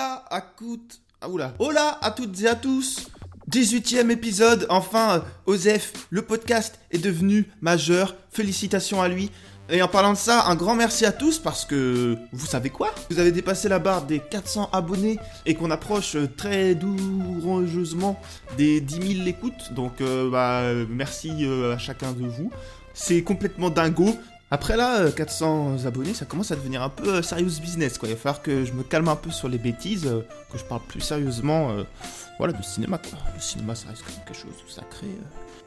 Hola à toutes... Ah, oula. Hola à toutes et à tous 18ème épisode, enfin, euh, Osef, le podcast est devenu majeur, félicitations à lui. Et en parlant de ça, un grand merci à tous parce que vous savez quoi? Vous avez dépassé la barre des 400 abonnés et qu'on approche euh, très douloureusement des 10 000 écoutes. Donc euh, bah, merci à chacun de vous. C'est complètement dingo. Après là, euh, 400 abonnés, ça commence à devenir un peu euh, serious business quoi. Il va falloir que je me calme un peu sur les bêtises, euh, que je parle plus sérieusement euh, voilà, de cinéma. Le cinéma ça reste quelque chose de sacré. euh.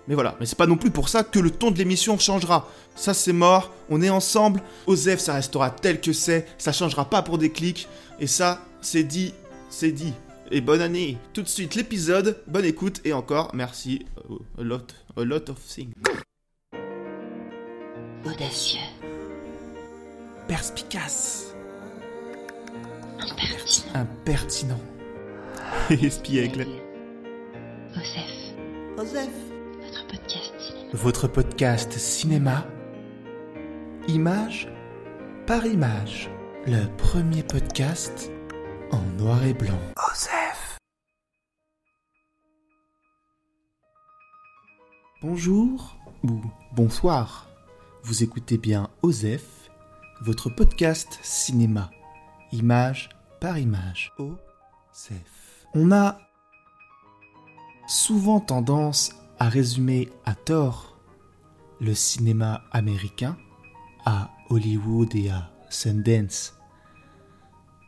Mais voilà, mais c'est pas non plus pour ça que le ton de l'émission changera. Ça c'est mort, on est ensemble, Osef ça restera tel que c'est, ça changera pas pour des clics, et ça c'est dit, c'est dit. Et bonne année Tout de suite l'épisode, bonne écoute, et encore merci, euh, a lot, a lot of things. Audacieux, Perspicace, impertinent, impertinent, espiègle. Osef, Osef votre podcast cinéma. Votre podcast cinéma, image par image. Le premier podcast en noir et blanc. Osef. Bonjour ou bonsoir. Vous écoutez bien Osef, votre podcast cinéma, image par image. Osef. On a souvent tendance à résumer à tort le cinéma américain à Hollywood et à Sundance.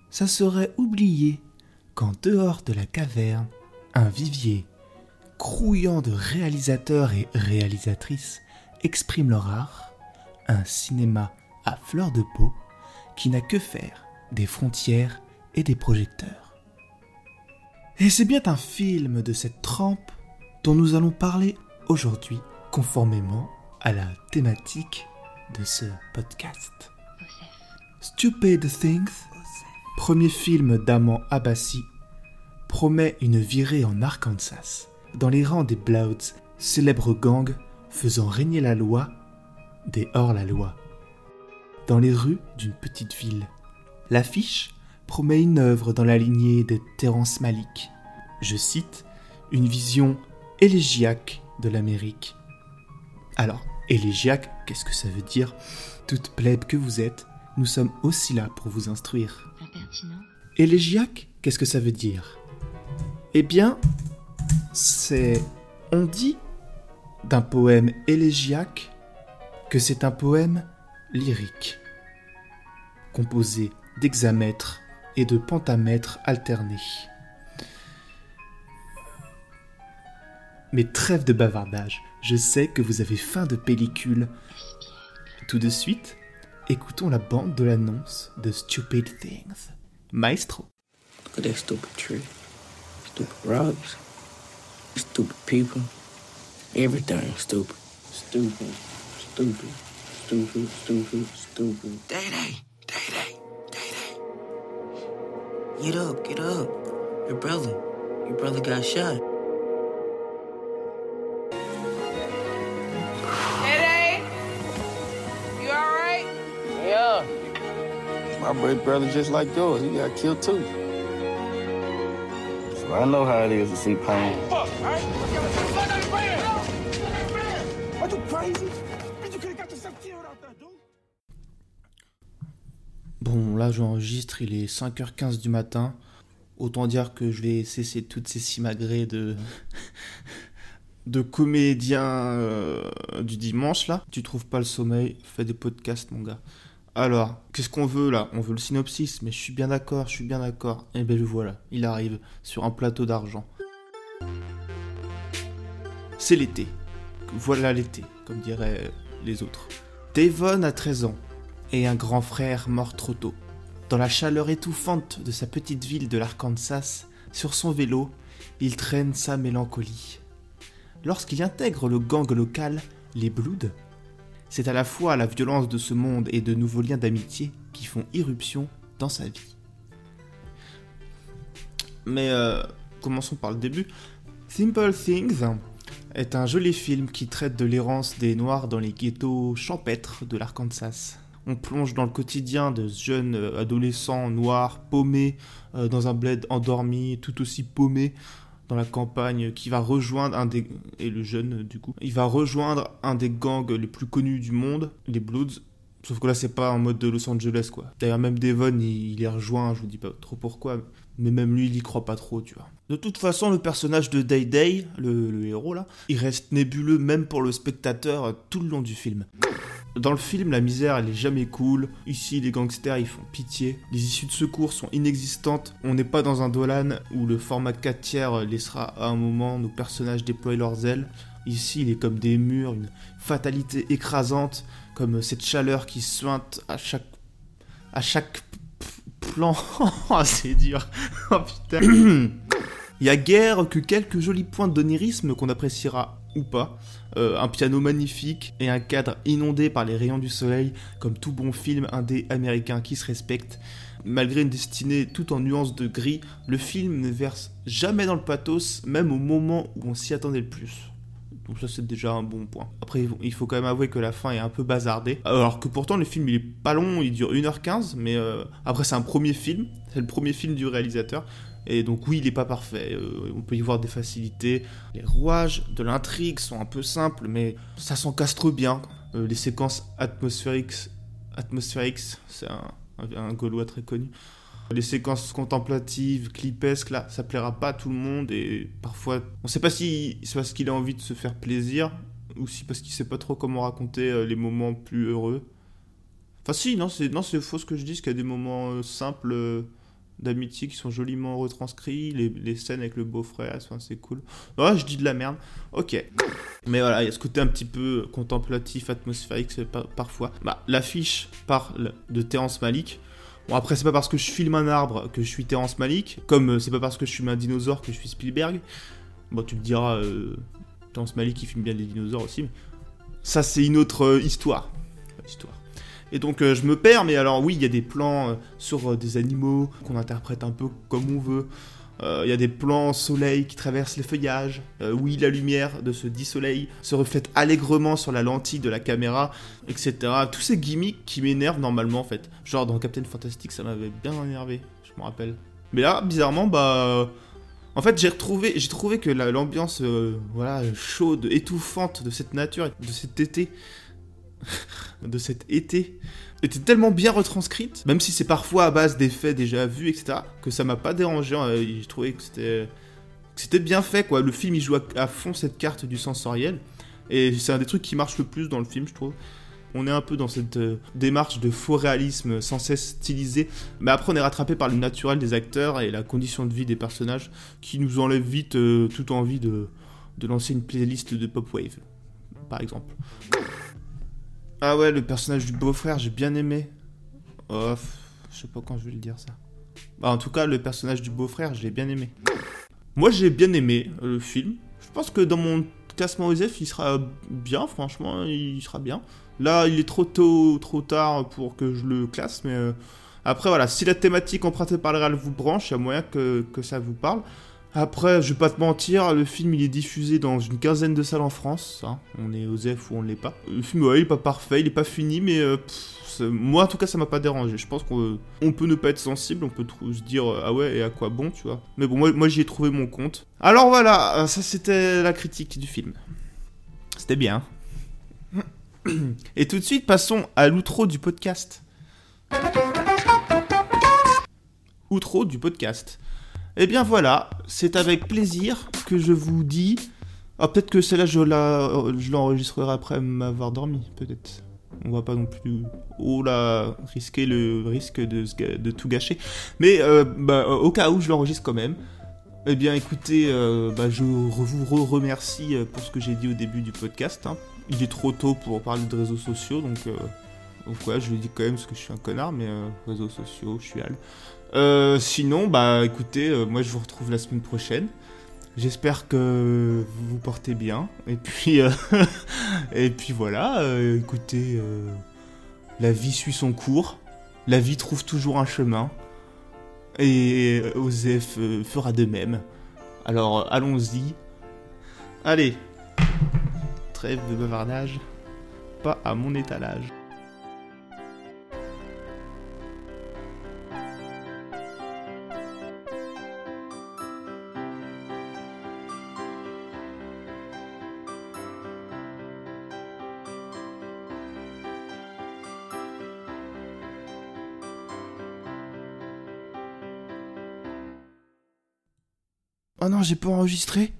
Ça serait oublier qu'en dehors de la caverne, un vivier grouillant de réalisateurs et réalisatrices exprime leur art, un cinéma à fleur de peau qui n'a que faire des frontières et des projecteurs. Et c'est bien un film de cette trempe dont nous allons parler aujourd'hui, conformément à la thématique de ce podcast. Stupid Things, premier film d'Aman Abbasi, promet une virée en Arkansas, dans les rangs des Bloods, célèbre gang faisant régner la loi des hors-la-loi. Dans les rues d'une petite ville, l'affiche promet une œuvre dans la lignée de Terrence Malick. Je cite, une vision élégiaque de l'Amérique. Alors, élégiaque, qu'est-ce que ça veut dire? Toute plèbe que vous êtes, nous sommes aussi là pour vous instruire. impertinent, Élégiaque, qu'est-ce que ça veut dire? Eh bien, c'est... On dit d'un poème élégiaque que c'est un poème lyrique, composé d'hexamètres et de pentamètres alternés. Mais trêve de bavardage, je sais que vous avez faim de pellicule. Tout de suite, écoutons la bande de l'annonce de Stupid Things. Maestro. Look at that stupid tree. Stupid rocks. Stupid people. Everything stupid. Stupid. Stupid. Stupid. Stupid. Stupid. Day Day. Day Day. Day Day. Get up. Get up. Your brother. Your brother got shot. Hey, you all right? Yeah. My big brother just like yours. He got killed too. So I know how it is to see pain. Fuck, all right? Fuck out the van! Are you crazy? Bon, là j'enregistre, il est 5h15 du matin. Autant dire que je vais cesser toutes ces simagrées de. de comédiens euh, du dimanche là. Tu trouves pas le sommeil, fais des podcasts, mon gars. Alors, qu'est-ce qu'on veut là? On veut le synopsis, mais je suis bien d'accord, je suis bien d'accord. Et ben le voilà, il arrive sur un plateau d'argent. C'est l'été. Voilà l'été, comme diraient les autres. Devon a 13 ans et un grand frère mort trop tôt. Dans la chaleur étouffante de sa petite ville de l'Arkansas, sur son vélo, il traîne sa mélancolie. Lorsqu'il intègre le gang local, les Bloods, c'est à la fois la violence de ce monde et de nouveaux liens d'amitié qui font irruption dans sa vie. Mais euh, commençons par le début. Simple Things est un joli film qui traite de l'errance des Noirs dans les ghettos champêtres de l'Arkansas. on plonge dans le quotidien de ce jeune euh, adolescent noir, paumé, euh, dans un bled endormi, tout aussi paumé dans la campagne, qui va rejoindre un des... et du coup, va rejoindre un des gangs les plus connus du monde, les Bloods, Sauf que là, c'est pas en mode de Los Angeles, quoi. D'ailleurs, même Devon, il, les rejoint, je vous dis pas trop pourquoi, mais même lui, il y croit pas trop, tu vois. De toute façon, le personnage de Day Day, le, le héros là, il reste nébuleux même pour le spectateur euh, tout le long du film. Dans le film, la misère, elle est jamais cool. Ici, les gangsters, ils font pitié. Les issues de secours sont inexistantes. On n'est pas dans un Dolan où le format 4 tiers laissera à un moment nos personnages déployer leurs ailes. Ici, il est comme des murs, une fatalité écrasante, comme cette chaleur qui suinte à chaque à chaque plan. Oh, c'est dur. Oh putain. Il y a guère que quelques jolis points d'onirisme qu'on appréciera ou pas. Euh, un piano magnifique et un cadre inondé par les rayons du soleil, comme tout bon film indé américain qui se respecte. Malgré une destinée tout en nuances de gris, le film ne verse jamais dans le pathos, même au moment où on s'y attendait le plus. Donc ça c'est déjà un bon point. Après il faut quand même avouer que la fin est un peu bazardée. Alors que pourtant le film il est pas long, il dure 1h15, mais euh, après c'est un premier film, c'est le premier film du réalisateur. Et donc oui il est pas parfait, Euh, on peut y voir des facilités. Les rouages de l'intrigue sont un peu simples, mais ça s'encastre bien. Euh, les séquences atmosphériques, atmosphériques c'est un Gaulois très connu. Les séquences contemplatives, clipesques, là, ça plaira pas à tout le monde et parfois, on sait pas si c'est parce qu'il a envie de se faire plaisir ou si parce qu'il sait pas trop comment raconter euh, les moments plus heureux. Enfin si, non, c'est non, c'est faux ce que je dis, qu'il y a des moments euh, simples euh, d'amitié qui sont joliment retranscrits, les, scènes avec le beau-frère, enfin, c'est cool. Ouais, je dis de la merde. Ok. Mais voilà, il y a ce côté un petit peu contemplatif, atmosphérique parfois. Bah, l'affiche parle de Terrence Malick. Bon après c'est pas parce que je filme un arbre que je suis Terrence Malick, comme euh, c'est pas parce que je filme un dinosaure que je suis Spielberg. Bon tu me diras, euh, Terrence Malick il filme bien les dinosaures aussi, mais ça c'est une autre euh, histoire. histoire. Et donc euh, je me perds, mais alors oui il y a des plans sur des animaux qu'on interprète un peu comme on veut. Euh, Il y a des plans soleil qui traversent les feuillages. Euh, oui, la lumière de ce dit soleil se reflète allègrement sur la lentille de la caméra, etc. Tous ces gimmicks qui m'énervent normalement en fait. Genre dans Captain Fantastic, ça m'avait bien énervé, je me rappelle. Mais là, bizarrement, bah. En fait, j'ai retrouvé, j'ai trouvé que la- l'ambiance, euh, voilà, chaude, étouffante de cette nature, de cet été, de cet été, était tellement bien retranscrite, même si c'est parfois à base d'effets déjà vus, etc., que ça m'a pas dérangé. euh, J'ai trouvé que c'était bien fait, quoi. Le film, il joue à, fond cette carte du sensoriel, et c'est un des trucs qui marche le plus dans le film, je trouve. On est un peu dans cette euh, démarche de faux réalisme sans cesse stylisé, mais après on est rattrapé par le naturel des acteurs et la condition de vie des personnages qui nous enlève vite euh, toute envie de lancer une playlist de pop wave, par exemple. Ah ouais, le personnage du beau-frère, j'ai bien aimé. Oh, je sais pas quand je vais le dire ça. Bah, en tout cas, le personnage du beau-frère, j'ai bien aimé. Moi, j'ai bien aimé euh, le film. Je pense que dans mon classement OSF, il sera bien, franchement, il sera bien. Là, il est trop tôt, trop tard pour que je le classe, mais euh, après, voilà, si la thématique empruntée par le Real vous branche, il y a moyen que ça vous parle. Après, je vais pas te mentir, le film il est diffusé dans une quinzaine de salles en France. hein. On est aux F ou on l'est pas. Le film, ouais, il est pas parfait, il est pas fini, mais euh, moi en tout cas, ça m'a pas dérangé. Je pense qu'on on peut ne pas être sensible, on peut se dire euh, ah ouais, et à quoi bon, tu vois. Mais bon, moi, moi j'y ai trouvé mon compte. Alors voilà, euh, ça c'était la critique du film. C'était bien. Et tout de suite, passons à l'outro du podcast. Outro du podcast. Et bien voilà, c'est avec plaisir que je vous dis. Ah, peut-être que celle-là, je la- je l'enregistrerai après m'avoir dormi, peut-être. On va pas non plus, oh là, risquer le risque de, tout gâcher. Mais euh, bah, au cas où, je l'enregistre quand même. Eh bien, écoutez, euh, bah, je vous re- remercie euh, pour ce que j'ai dit au début du podcast. hein. Il est trop tôt pour parler de réseaux sociaux, donc, euh, donc ouais, je le dis quand même parce que je suis un connard, mais euh, réseaux sociaux, je suis al. Euh, sinon, bah écoutez, euh, moi je vous retrouve la semaine prochaine. J'espère que vous vous portez bien. Et puis, euh, et puis voilà, écoutez, la vie suit son cours. La vie trouve toujours un chemin. Et Osef fera de même. Alors allons-y. Allez, trêve de bavardage. Pas à mon étalage. Oh non, j'ai pas enregistré.